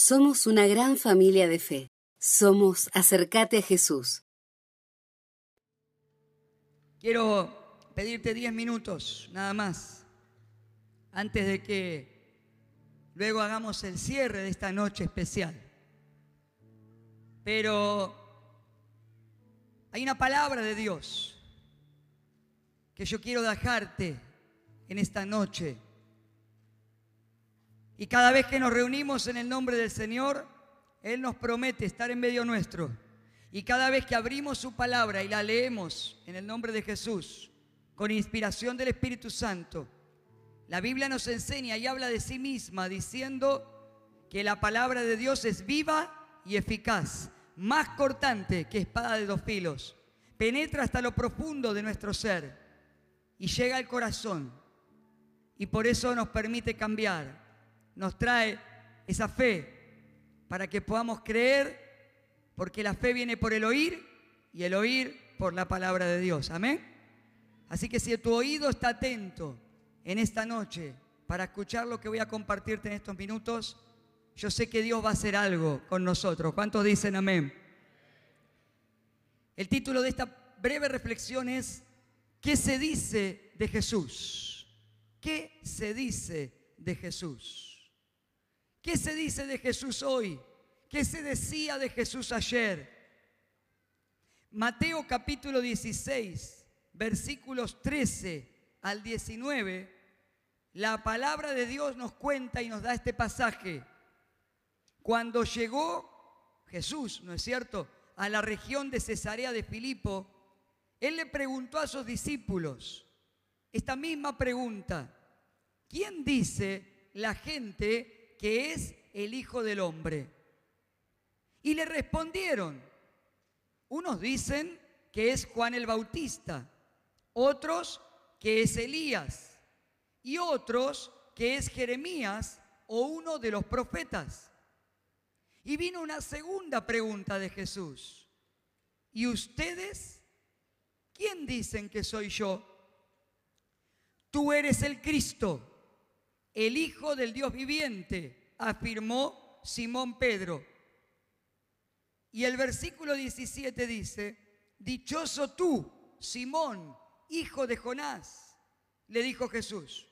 Somos una gran familia de fe. Somos Acercate a Jesús. Quiero pedirte 10 minutos, nada más, antes de que luego hagamos el cierre de esta noche especial. Pero hay una palabra de Dios que yo quiero dejarte en esta noche. Y cada vez que nos reunimos en el nombre del Señor, Él nos promete estar en medio nuestro. Y cada vez que abrimos su palabra y la leemos en el nombre de Jesús, con inspiración del Espíritu Santo, la Biblia nos enseña y habla de sí misma diciendo que la palabra de Dios es viva y eficaz, más cortante que espada de dos filos, penetra hasta lo profundo de nuestro ser y llega al corazón. Y por eso nos permite cambiar, nos trae esa fe para que podamos creer, porque la fe viene por el oír y el oír por la palabra de Dios. Amén. Así que si tu oído está atento en esta noche para escuchar lo que voy a compartirte en estos minutos, yo sé que Dios va a hacer algo con nosotros. ¿Cuántos dicen amén? El título de esta breve reflexión es, ¿qué se dice de Jesús? ¿Qué se dice de Jesús? ¿Qué se dice de Jesús hoy? ¿Qué se decía de Jesús ayer? Mateo capítulo 16, versículos 13 al 19, la palabra de Dios nos cuenta y nos da este pasaje. Cuando llegó Jesús, ¿no es cierto?, a la región de Cesarea de Filipo, él le preguntó a sus discípulos esta misma pregunta. ¿Quién dice la gente que es el Hijo del Hombre. Y le respondieron, unos dicen que es Juan el Bautista, otros que es Elías y otros que es Jeremías o uno de los profetas. Y vino una segunda pregunta de Jesús. ¿Y ustedes? ¿Quién dicen que soy yo? Tú eres el Cristo el Hijo del Dios viviente, afirmó Simón Pedro. Y el versículo 17 dice, dichoso tú, Simón, hijo de Jonás, le dijo Jesús,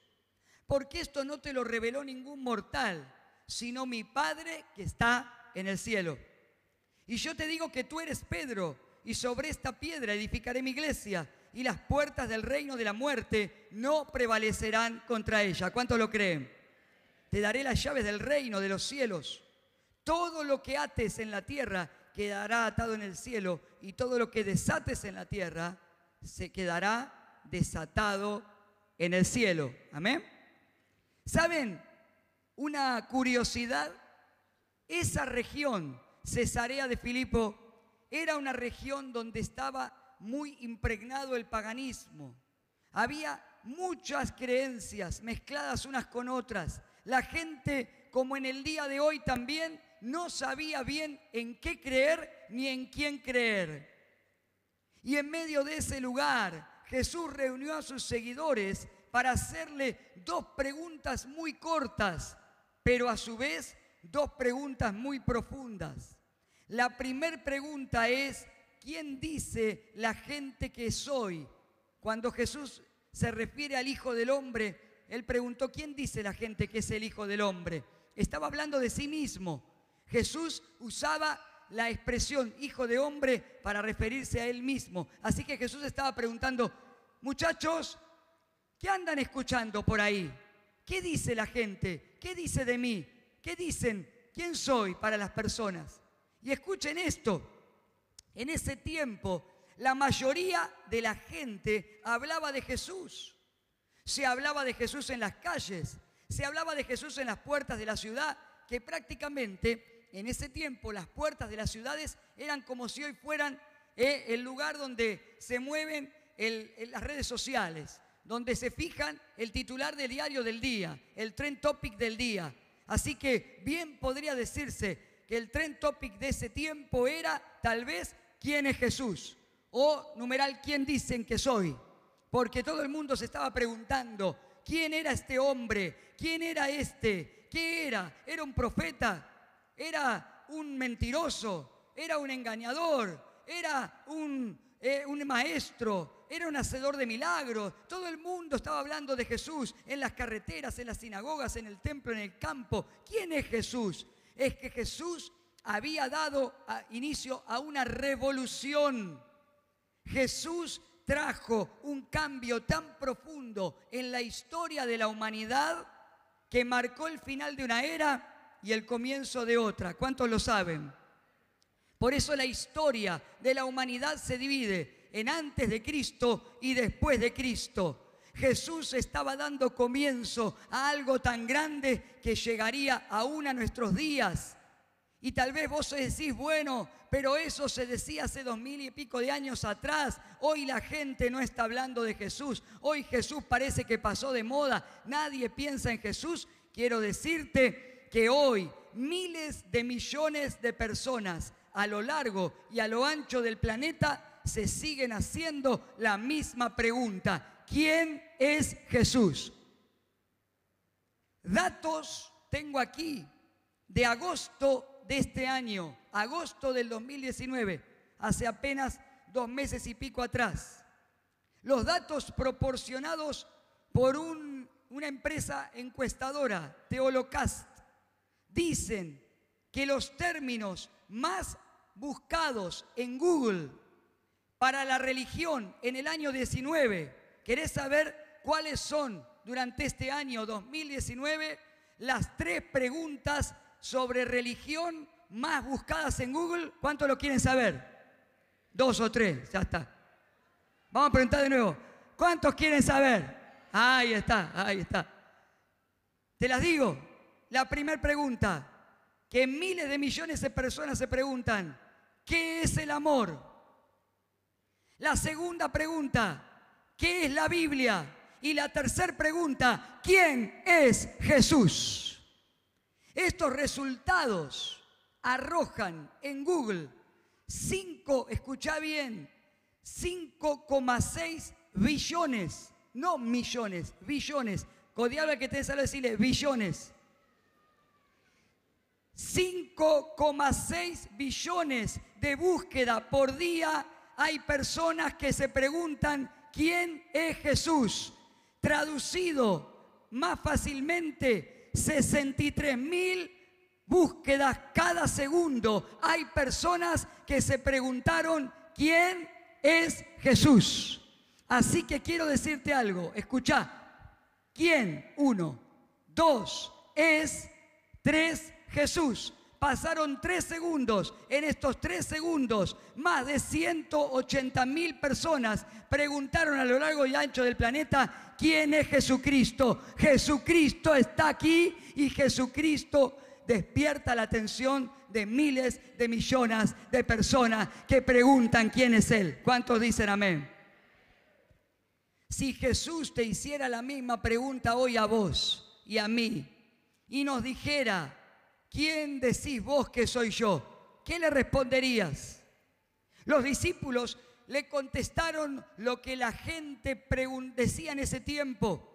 porque esto no te lo reveló ningún mortal, sino mi Padre que está en el cielo. Y yo te digo que tú eres Pedro, y sobre esta piedra edificaré mi iglesia, y las puertas del reino de la muerte no prevalecerán contra ella. ¿Cuánto lo creen? Te daré las llaves del reino de los cielos. Todo lo que ates en la tierra quedará atado en el cielo y todo lo que desates en la tierra se quedará desatado en el cielo. Amén. ¿Saben? Una curiosidad. Esa región, Cesarea de Filipo, era una región donde estaba muy impregnado el paganismo. Había muchas creencias mezcladas unas con otras. La gente, como en el día de hoy también, no sabía bien en qué creer ni en quién creer. Y en medio de ese lugar, Jesús reunió a sus seguidores para hacerle dos preguntas muy cortas, pero a su vez dos preguntas muy profundas. La primera pregunta es, ¿quién dice la gente que soy? Cuando Jesús se refiere al Hijo del Hombre, él preguntó, ¿quién dice la gente que es el Hijo del Hombre? Estaba hablando de sí mismo. Jesús usaba la expresión Hijo de Hombre para referirse a él mismo. Así que Jesús estaba preguntando, muchachos, ¿qué andan escuchando por ahí? ¿Qué dice la gente? ¿Qué dice de mí? ¿Qué dicen? ¿Quién soy para las personas? Y escuchen esto. En ese tiempo, la mayoría de la gente hablaba de Jesús. Se hablaba de Jesús en las calles, se hablaba de Jesús en las puertas de la ciudad, que prácticamente en ese tiempo las puertas de las ciudades eran como si hoy fueran eh, el lugar donde se mueven las redes sociales, donde se fijan el titular del diario del día, el trend topic del día. Así que bien podría decirse que el trend topic de ese tiempo era tal vez quién es Jesús o numeral quién dicen que soy. Porque todo el mundo se estaba preguntando, ¿quién era este hombre? ¿Quién era este? ¿Qué era? ¿Era un profeta? era un mentiroso, era un engañador, era un, eh, un maestro, era un hacedor de milagros. Todo el mundo estaba hablando de Jesús en las carreteras, en las sinagogas, en el templo, en el campo. ¿Quién es Jesús? Es que Jesús había dado inicio a una revolución. Jesús trajo un cambio tan profundo en la historia de la humanidad que marcó el final de una era y el comienzo de otra. ¿Cuántos lo saben? Por eso la historia de la humanidad se divide en antes de Cristo y después de Cristo. Jesús estaba dando comienzo a algo tan grande que llegaría aún a nuestros días. Y tal vez vos decís, bueno, pero eso se decía hace dos mil y pico de años atrás. Hoy la gente no está hablando de Jesús. Hoy Jesús parece que pasó de moda. Nadie piensa en Jesús. Quiero decirte que hoy miles de millones de personas a lo largo y a lo ancho del planeta se siguen haciendo la misma pregunta. ¿Quién es Jesús? Datos tengo aquí de agosto de este año, agosto del 2019, hace apenas dos meses y pico atrás. Los datos proporcionados por una empresa encuestadora, Teolocast, dicen que los términos más buscados en Google para la religión en el año 19. ¿Querés saber cuáles son durante este año 2019 las tres preguntas sobre religión más buscadas en Google? ¿Cuántos lo quieren saber? Dos o tres, ya está. Vamos a preguntar de nuevo. ¿Cuántos quieren saber? Ahí está, ahí está. Te las digo. La primera pregunta, que miles de millones de personas se preguntan, ¿Qué es el amor? La segunda pregunta, ¿qué es la Biblia? Y la tercera pregunta, ¿quién es Jesús? Estos resultados arrojan en Google 5, escucha bien, 5,6 billones, no millones, billones. Codiable que te sale decirle billones 5,6 billones de búsqueda por día hay personas que se preguntan quién es Jesús. Traducido más fácilmente, 63 mil búsquedas cada segundo. Hay personas que se preguntaron quién es Jesús. Así que quiero decirte algo. Escucha. ¿Quién? Uno. Dos. Es. Tres Jesús. Pasaron tres segundos. En estos tres segundos, más de 180 mil personas preguntaron a lo largo y ancho del planeta, ¿quién es Jesucristo? Jesucristo está aquí y Jesucristo despierta la atención de miles de millones de personas que preguntan quién es Él. ¿Cuántos dicen amén? Si Jesús te hiciera la misma pregunta hoy a vos y a mí y nos dijera, ¿quién decís vos que soy yo? ¿Qué le responderías? Los discípulos le contestaron lo que la gente decía en ese tiempo.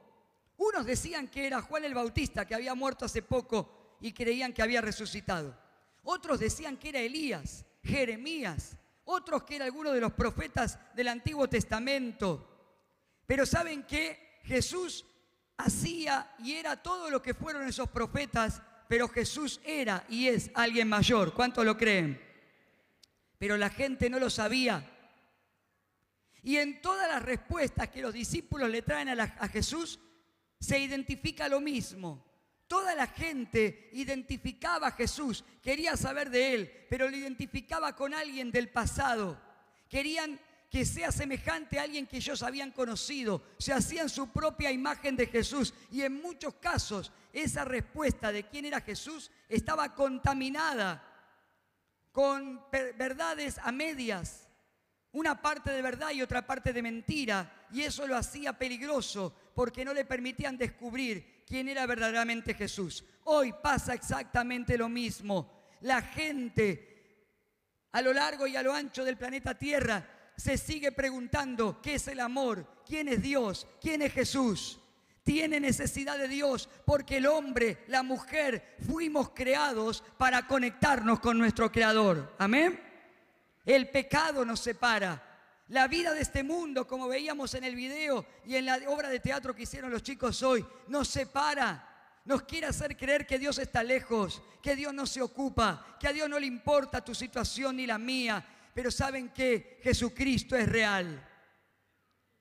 Unos decían que era Juan el Bautista, que había muerto hace poco y creían que había resucitado. Otros decían que era Elías, Jeremías, otros que era alguno de los profetas del Antiguo Testamento. Pero ¿saben qué? Jesús hacía y era todo lo que fueron esos profetas pero Jesús era y es alguien mayor. ¿Cuántos lo creen? Pero la gente no lo sabía. Y en todas las respuestas que los discípulos le traen a, a Jesús, se identifica lo mismo. Toda la gente identificaba a Jesús, quería saber de él, pero lo identificaba con alguien del pasado. Querían que sea semejante a alguien que ellos habían conocido. Se hacían su propia imagen de Jesús. Y en muchos casos esa respuesta de quién era Jesús estaba contaminada con verdades a medias. Una parte de verdad y otra parte de mentira. Y eso lo hacía peligroso porque no le permitían descubrir quién era verdaderamente Jesús. Hoy pasa exactamente lo mismo. La gente a lo largo y a lo ancho del planeta Tierra se sigue preguntando qué es el amor, quién es Dios, quién es Jesús. tiene necesidad de Dios porque el hombre, la mujer, fuimos creados para conectarnos con nuestro Creador. Amén. El pecado nos separa. La vida de este mundo, como veíamos en el video y en la obra de teatro que hicieron los chicos hoy, nos separa. Nos quiere hacer creer que Dios está lejos, que Dios no se ocupa, que a Dios no le importa tu situación ni la mía. Pero saben que Jesucristo es real.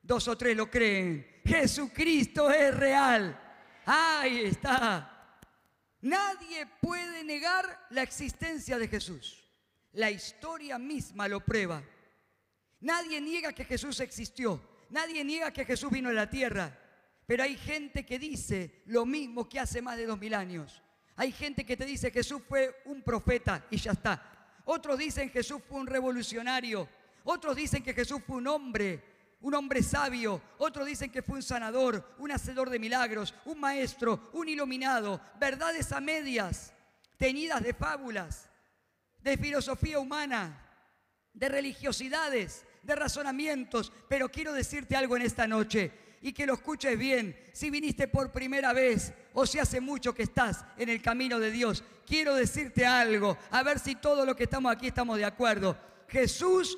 Dos o tres lo creen. Jesucristo es real. Ahí está. Nadie puede negar la existencia de Jesús. La historia misma lo prueba. Nadie niega que Jesús existió. Nadie niega que Jesús vino a la tierra. Pero hay gente que dice lo mismo que hace más de dos mil años. Hay gente que te dice Jesús fue un profeta y ya está. Otros dicen Jesús fue un revolucionario. Otros dicen que Jesús fue un hombre un hombre sabio, otros dicen que fue un sanador, un hacedor de milagros, un maestro, un iluminado, verdades a medias, teñidas de fábulas, de filosofía humana, de religiosidades, de razonamientos, pero quiero decirte algo en esta noche y que lo escuches bien. Si viniste por primera vez o si hace mucho que estás en el camino de Dios, quiero decirte algo, a ver si todo lo que estamos aquí estamos de acuerdo. Jesús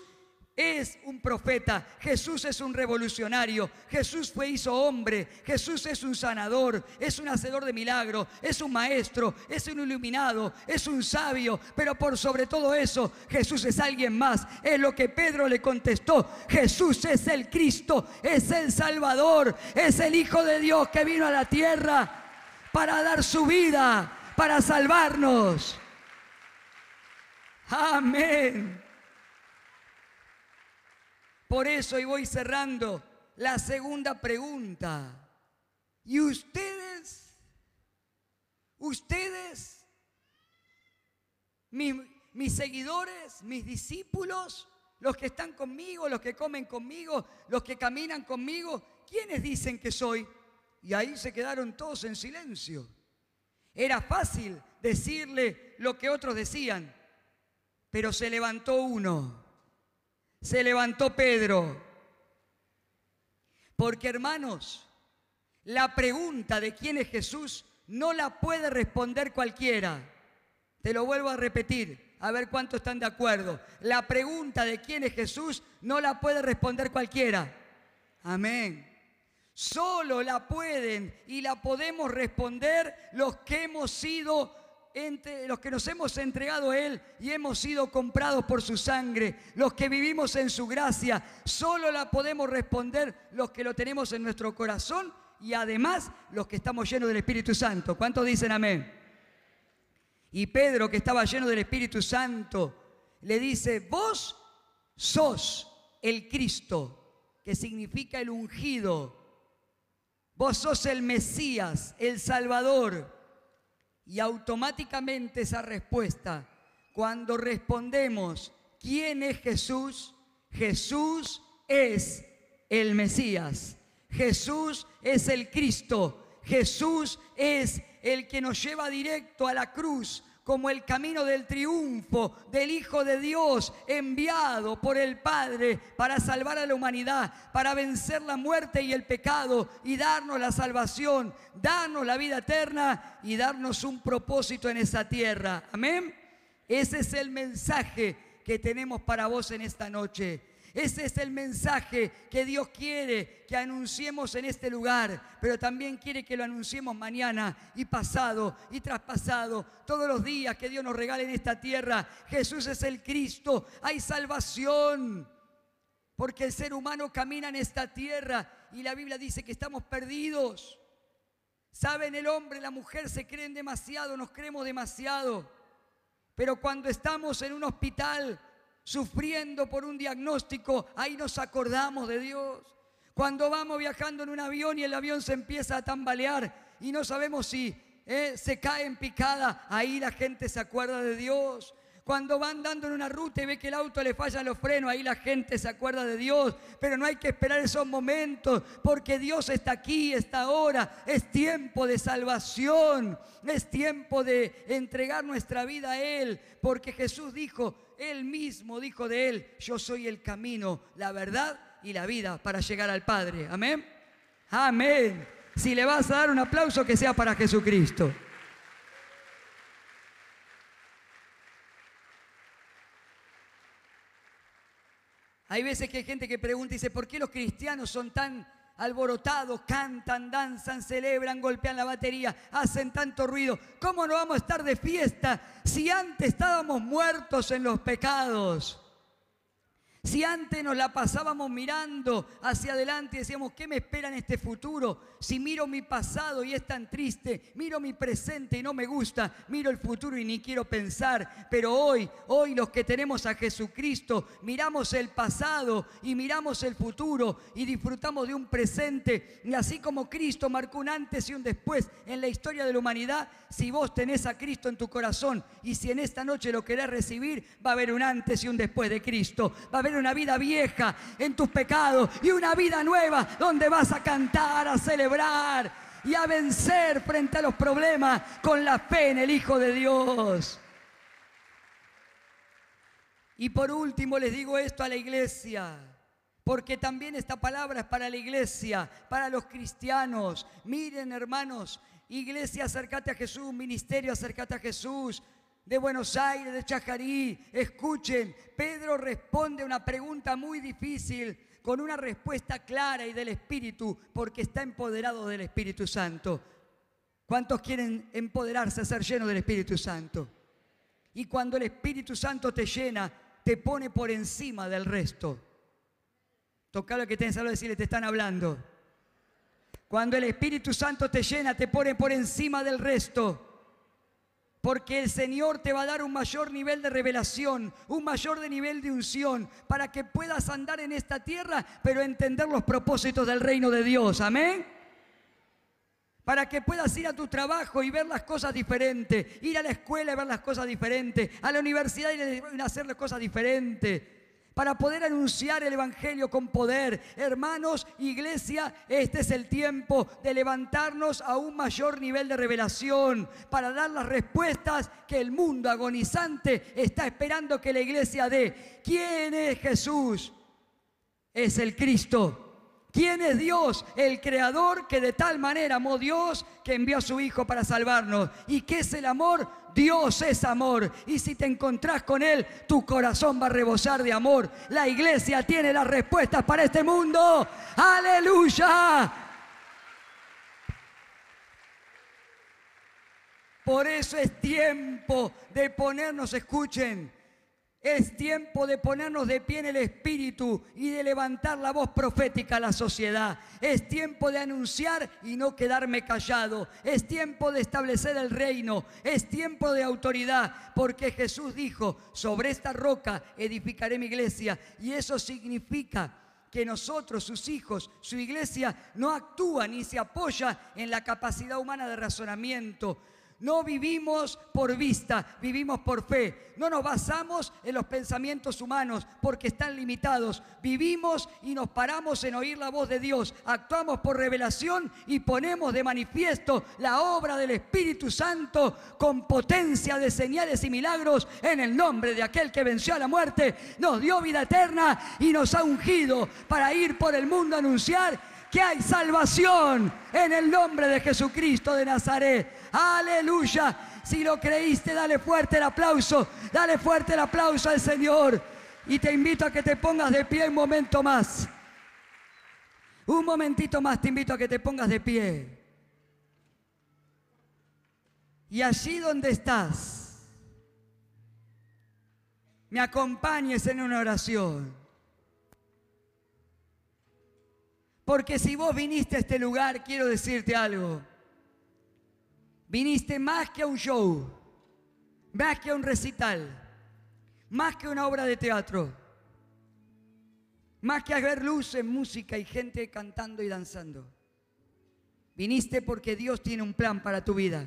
es un profeta, Jesús es un revolucionario, Jesús fue hizo hombre, Jesús es un sanador, es un hacedor de milagros, es un maestro, es un iluminado, es un sabio, pero por sobre todo eso, Jesús es alguien más. Es lo que Pedro le contestó, Jesús es el Cristo, es el Salvador, es el Hijo de Dios que vino a la tierra para dar su vida, para salvarnos. Amén. Por eso, y voy cerrando, la segunda pregunta. ¿Y ustedes? ¿Ustedes? Mis, mis, seguidores, mis discípulos, los que están conmigo, los que comen conmigo, los que caminan conmigo, ¿quiénes dicen que soy? Y ahí se quedaron todos en silencio. Era fácil decirle lo que otros decían, pero se levantó uno se levantó Pedro. Porque hermanos, la pregunta de quién es Jesús no la puede responder cualquiera. Te lo vuelvo a repetir, a ver cuántos están de acuerdo. La pregunta de quién es Jesús no la puede responder cualquiera. Amén. Solo la pueden y la podemos responder los que hemos sido entre los que nos hemos entregado a Él y hemos sido comprados por su sangre, los que vivimos en su gracia, solo la podemos responder los que lo tenemos en nuestro corazón y además los que estamos llenos del Espíritu Santo. ¿Cuántos dicen amén? Y Pedro, que estaba lleno del Espíritu Santo, le dice, vos sos el Cristo, que significa el ungido. Vos sos el Mesías, el Salvador. Y automáticamente esa respuesta, cuando respondemos, ¿quién es Jesús? Jesús es el Mesías. Jesús es el Cristo. Jesús es el que nos lleva directo a la cruz como el camino del triunfo del Hijo de Dios enviado por el Padre para salvar a la humanidad, para vencer la muerte y el pecado y darnos la salvación, darnos la vida eterna y darnos un propósito en esa tierra. Amén. Ese es el mensaje que tenemos para vos en esta noche. Ese es el mensaje que Dios quiere que anunciemos en este lugar, pero también quiere que lo anunciemos mañana y pasado y traspasado, todos los días que Dios nos regale en esta tierra. Jesús es el Cristo, hay salvación, porque el ser humano camina en esta tierra y la Biblia dice que estamos perdidos. Saben, el hombre, la mujer se creen demasiado, nos creemos demasiado, pero cuando estamos en un hospital, sufriendo por un diagnóstico, ahí nos acordamos de Dios. Cuando vamos viajando en un avión y el avión se empieza a tambalear y no sabemos si eh, se cae en picada, ahí la gente se acuerda de Dios. Cuando va andando en una ruta y ve que el auto le falla los frenos, ahí la gente se acuerda de Dios. Pero no hay que esperar esos momentos, porque Dios está aquí, está ahora. Es tiempo de salvación, es tiempo de entregar nuestra vida a Él, porque Jesús dijo, Él mismo dijo de Él, yo soy el camino, la verdad y la vida para llegar al Padre. Amén. Amén. Si le vas a dar un aplauso, que sea para Jesucristo. Hay veces que hay gente que pregunta y dice, ¿por qué los cristianos son tan alborotados, cantan, danzan, celebran, golpean la batería, hacen tanto ruido? ¿Cómo no vamos a estar de fiesta si antes estábamos muertos en los pecados? Si antes nos la pasábamos mirando hacia adelante y decíamos, ¿qué me espera en este futuro? Si miro mi pasado y es tan triste, miro mi presente y no me gusta, miro el futuro y ni quiero pensar. Pero hoy, hoy los que tenemos a Jesucristo, miramos el pasado y miramos el futuro y disfrutamos de un presente. Y así como Cristo marcó un antes y un después en la historia de la humanidad, si vos tenés a Cristo en tu corazón y si en esta noche lo querés recibir, va a haber un antes y un después de Cristo. Una vida vieja en tus pecados y una vida nueva donde vas a cantar, a celebrar y a vencer frente a los problemas con la fe en el Hijo de Dios. Y por último les digo esto a la iglesia, porque también esta palabra es para la iglesia, para los cristianos. Miren hermanos, iglesia, acércate a Jesús, ministerio, acércate a Jesús, de Buenos Aires, de Chajarí. Escuchen, Pedro responde una pregunta muy difícil con una respuesta clara y del Espíritu, porque está empoderado del Espíritu Santo. ¿Cuántos quieren empoderarse, ser llenos del Espíritu Santo? Y cuando el Espíritu Santo te llena, te pone por encima del resto. Toca lo que tienes a decirle, te están hablando. Cuando el Espíritu Santo te llena, te pone por encima del resto porque el Señor te va a dar un mayor nivel de revelación, un mayor de nivel de unción, para que puedas andar en esta tierra, pero entender los propósitos del reino de Dios. Amén. Para que puedas ir a tu trabajo y ver las cosas diferentes, ir a la escuela y ver las cosas diferentes, a la universidad y hacer las cosas diferentes para poder anunciar el Evangelio con poder. Hermanos, iglesia, este es el tiempo de levantarnos a un mayor nivel de revelación, para dar las respuestas que el mundo agonizante está esperando que la iglesia dé. ¿Quién es Jesús? Es el Cristo. ¿Quién es Dios? El creador que de tal manera amó Dios que envió a su Hijo para salvarnos. ¿Y qué es el amor? Dios es amor. Y si te encontrás con Él, tu corazón va a rebosar de amor. La iglesia tiene las respuestas para este mundo. Aleluya. Por eso es tiempo de ponernos, escuchen, es tiempo de ponernos de pie en el Espíritu y de levantar la voz profética a la sociedad. Es tiempo de anunciar y no quedarme callado. Es tiempo de establecer el reino. Es tiempo de autoridad. Porque Jesús dijo, sobre esta roca edificaré mi iglesia. Y eso significa que nosotros, sus hijos, su iglesia, no actúa ni se apoya en la capacidad humana de razonamiento, no vivimos por vista, vivimos por fe. No nos basamos en los pensamientos humanos porque están limitados. Vivimos y nos paramos en oír la voz de Dios. Actuamos por revelación y ponemos de manifiesto la obra del Espíritu Santo con potencia de señales y milagros en el nombre de aquel que venció a la muerte, nos dio vida eterna y nos ha ungido para ir por el mundo a anunciar que hay salvación en el nombre de Jesucristo de Nazaret. Aleluya. Si lo creíste, dale fuerte el aplauso. Dale fuerte el aplauso al Señor. Y te invito a que te pongas de pie un momento más. Un momentito más te invito a que te pongas de pie. Y allí donde estás, me acompañes en una oración. Porque si vos viniste a este lugar, quiero decirte algo. Viniste más que a un show, más que a un recital, más que una obra de teatro, más que a ver luces, música y gente cantando y danzando. Viniste porque Dios tiene un plan para tu vida.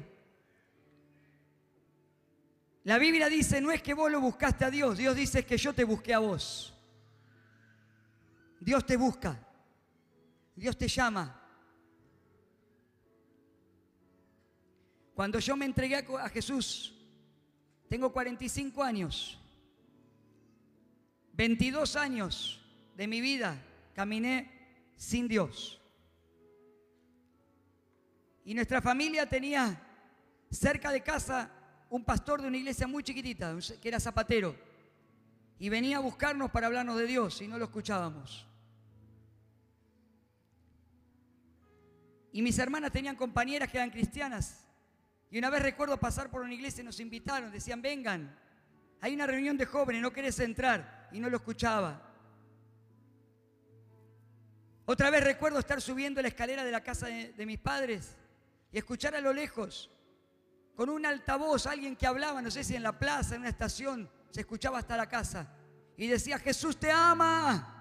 La Biblia dice, no es que vos lo buscaste a Dios, Dios dice que yo te busqué a vos. Dios te busca. Dios te llama. Cuando yo me entregué a Jesús, tengo 45 años, 22 años de mi vida caminé sin Dios. Y nuestra familia tenía cerca de casa un pastor de una iglesia muy chiquitita, que era zapatero. Y venía a buscarnos para hablarnos de Dios y no lo escuchábamos. Y mis hermanas tenían compañeras que eran cristianas. Y una vez recuerdo pasar por una iglesia y nos invitaron, decían, vengan, hay una reunión de jóvenes, no querés entrar. Y no lo escuchaba. Otra vez recuerdo estar subiendo la escalera de la casa de, mis padres y escuchar a lo lejos, con un altavoz, alguien que hablaba, no sé si en la plaza, en una estación, se escuchaba hasta la casa. Y decía, Jesús te ama,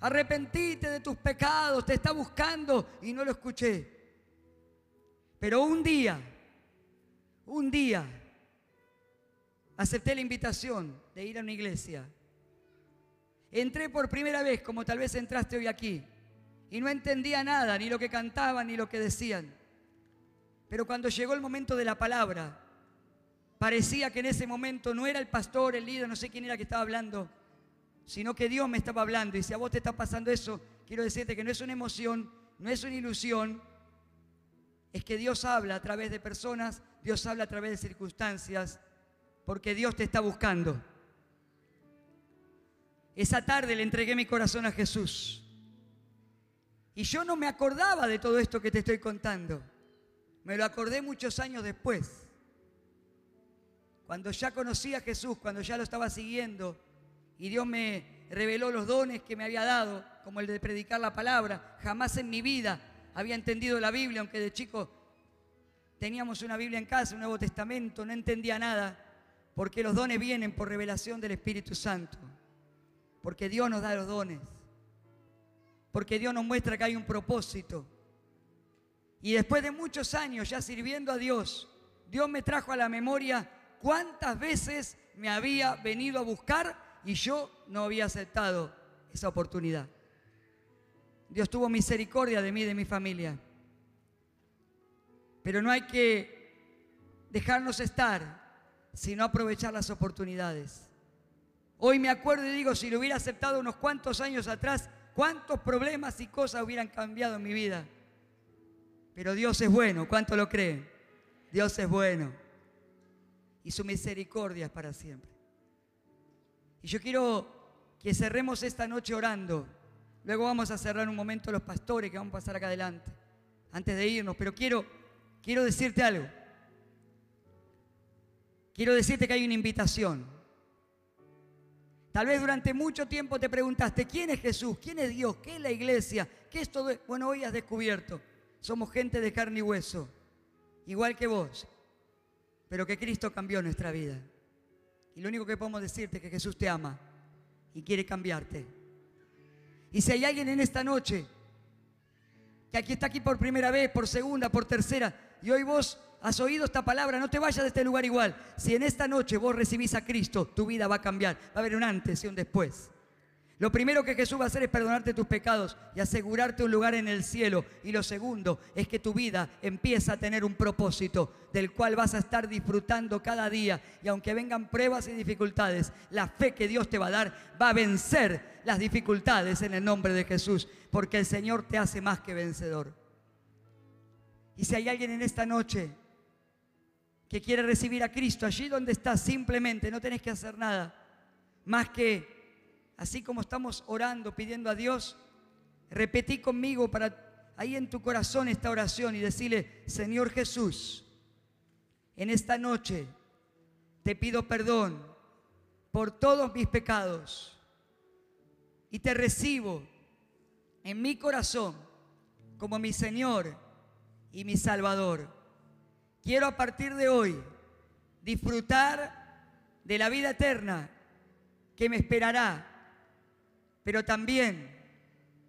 arrepentite de tus pecados, te está buscando. Y no lo escuché. Pero un día, un día, acepté la invitación de ir a una iglesia. Entré por primera vez, como tal vez entraste hoy aquí, y no entendía nada, ni lo que cantaban, ni lo que decían. Pero cuando llegó el momento de la palabra, parecía que en ese momento no era el pastor, el líder, no sé quién era que estaba hablando, sino que Dios me estaba hablando. Y si a vos te está pasando eso, quiero decirte que no es una emoción, no es una ilusión, es que Dios habla a través de personas, Dios habla a través de circunstancias, porque Dios te está buscando. Esa tarde le entregué mi corazón a Jesús. Y yo no me acordaba de todo esto que te estoy contando. Me lo acordé muchos años después. Cuando ya conocí a Jesús, cuando ya lo estaba siguiendo y Dios me reveló los dones que me había dado, como el de predicar la palabra, jamás en mi vida había entendido la Biblia, aunque de chico teníamos una Biblia en casa, un Nuevo Testamento, no entendía nada, porque los dones vienen por revelación del Espíritu Santo, porque Dios nos da los dones, porque Dios nos muestra que hay un propósito. Y después de muchos años ya sirviendo a Dios, Dios me trajo a la memoria cuántas veces me había venido a buscar y yo no había aceptado esa oportunidad. Dios tuvo misericordia de mí de mi familia. Pero no hay que dejarnos estar, sino aprovechar las oportunidades. Hoy me acuerdo y digo, si lo hubiera aceptado unos cuantos años atrás, cuántos problemas y cosas hubieran cambiado en mi vida. Pero Dios es bueno, ¿cuánto lo creen? Dios es bueno. Y su misericordia es para siempre. Y yo quiero que cerremos esta noche orando. Luego vamos a cerrar un momento los pastores que vamos a pasar acá adelante. Antes de irnos, pero quiero, quiero decirte algo. Quiero decirte que hay una invitación. Tal vez durante mucho tiempo te preguntaste, ¿quién es Jesús? ¿Quién es Dios? ¿Qué es la iglesia? ¿Qué es todo? Bueno, hoy has descubierto somos gente de carne y hueso, igual que vos, pero que Cristo cambió nuestra vida. Y lo único que podemos decirte es que Jesús te ama y quiere cambiarte. Y si hay alguien en esta noche que aquí está aquí por primera vez, por segunda, por tercera, y hoy vos has oído esta palabra, no te vayas de este lugar igual. Si en esta noche vos recibís a Cristo, tu vida va a cambiar. Va a haber un antes y un después. Lo primero que Jesús va a hacer es perdonarte tus pecados y asegurarte un lugar en el cielo. Y lo segundo es que tu vida empieza a tener un propósito del cual vas a estar disfrutando cada día. Y aunque vengan pruebas y dificultades, la fe que Dios te va a dar va a vencer las dificultades en el nombre de Jesús. Porque el Señor te hace más que vencedor. Y si hay alguien en esta noche que quiere recibir a Cristo allí donde estás, simplemente no tenés que hacer nada más que así como estamos orando, pidiendo a Dios, repetí conmigo para ahí en tu corazón esta oración y decirle, Señor Jesús, en esta noche te pido perdón por todos mis pecados y te recibo en mi corazón como mi Señor y mi Salvador. Quiero a partir de hoy disfrutar de la vida eterna que me esperará pero también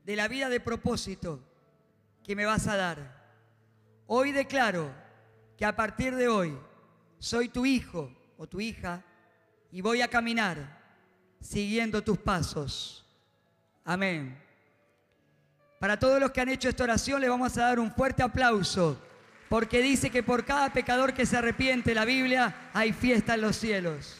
de la vida de propósito que me vas a dar. Hoy declaro que a partir de hoy soy tu hijo o tu hija y voy a caminar siguiendo tus pasos. Amén. Para todos los que han hecho esta oración le vamos a dar un fuerte aplauso, porque dice que por cada pecador que se arrepiente, la Biblia, hay fiesta en los cielos.